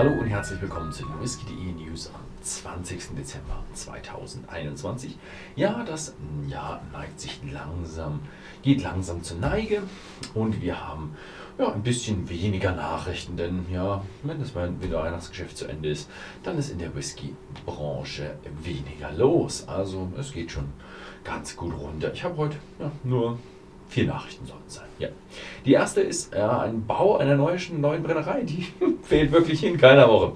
Hallo und herzlich willkommen zu den Whisky.de News am 20. Dezember 2021. Ja, das Jahr neigt sich langsam, geht langsam zur Neige und wir haben ja, ein bisschen weniger Nachrichten, denn ja, wenn das wieder Weihnachtsgeschäft zu Ende ist, dann ist in der Whisky-Branche weniger los. Also es geht schon ganz gut runter. Ich habe heute ja, nur Vier Nachrichten sollten es sein. Ja. Die erste ist äh, ein Bau einer neuen, neuen Brennerei. Die fehlt wirklich in keiner Woche.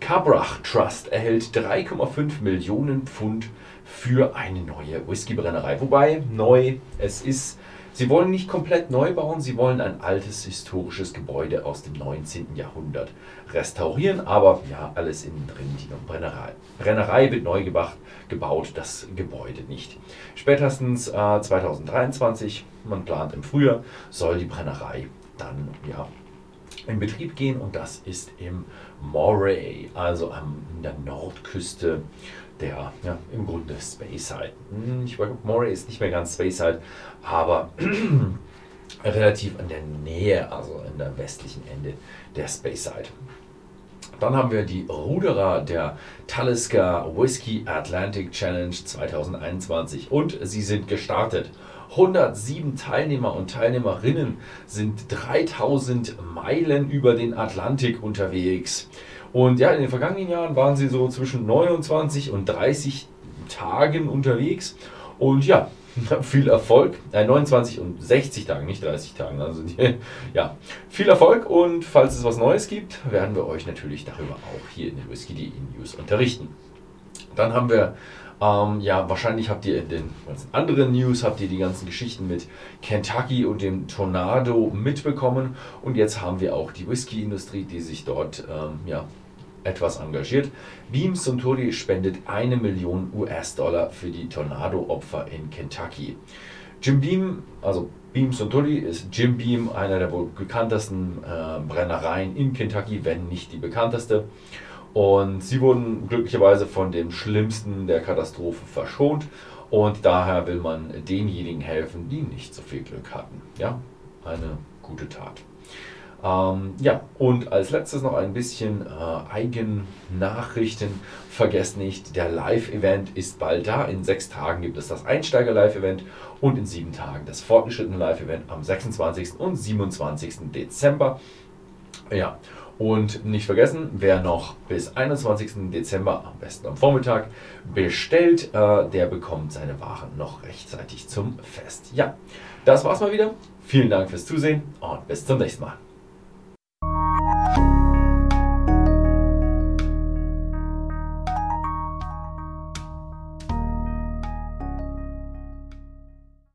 Cabrach Trust erhält 3,5 Millionen Pfund für eine neue Whiskybrennerei. Wobei neu, es ist Sie wollen nicht komplett neu bauen, sie wollen ein altes historisches Gebäude aus dem 19. Jahrhundert restaurieren, aber ja, alles innen drin die Brennerei. Brennerei wird neu gebaut, gebaut das Gebäude nicht. Spätestens äh, 2023, man plant im Frühjahr, soll die Brennerei dann ja in Betrieb gehen und das ist im Moray, also an der Nordküste der ja, im Grunde Speyside. Hm, ich glaube, Moray ist nicht mehr ganz Speyside, aber relativ an der Nähe, also in der westlichen Ende der Speyside. Dann haben wir die Ruderer der Talisker Whiskey Atlantic Challenge 2021 und sie sind gestartet. 107 Teilnehmer und Teilnehmerinnen sind 3000 Meilen über den Atlantik unterwegs. Und ja, in den vergangenen Jahren waren sie so zwischen 29 und 30 Tagen unterwegs. Und ja, viel Erfolg. Äh, 29 und 60 Tagen, nicht 30 Tagen. Also ja, viel Erfolg und falls es was Neues gibt, werden wir euch natürlich darüber auch hier in den Whisky.de News unterrichten. Dann haben wir, ähm, ja, wahrscheinlich habt ihr in den anderen News, habt ihr die ganzen Geschichten mit Kentucky und dem Tornado mitbekommen. Und jetzt haben wir auch die Whisky-Industrie, die sich dort ähm, ja, etwas engagiert. Beam Suntory spendet eine Million US-Dollar für die Tornado-Opfer in Kentucky. Jim Beam, also Beam Suntory ist Jim Beam, einer der wohl bekanntesten äh, Brennereien in Kentucky, wenn nicht die bekannteste. Und sie wurden glücklicherweise von dem Schlimmsten der Katastrophe verschont. Und daher will man denjenigen helfen, die nicht so viel Glück hatten. Ja, eine gute Tat. Ähm, ja, und als letztes noch ein bisschen äh, Eigennachrichten. Vergesst nicht, der Live-Event ist bald da. In sechs Tagen gibt es das Einsteiger-Live-Event und in sieben Tagen das fortgeschrittene Live-Event am 26. und 27. Dezember. Ja, und nicht vergessen, wer noch bis 21. Dezember, am besten am Vormittag, bestellt, äh, der bekommt seine Waren noch rechtzeitig zum Fest. Ja, das war's mal wieder. Vielen Dank fürs Zusehen und bis zum nächsten Mal.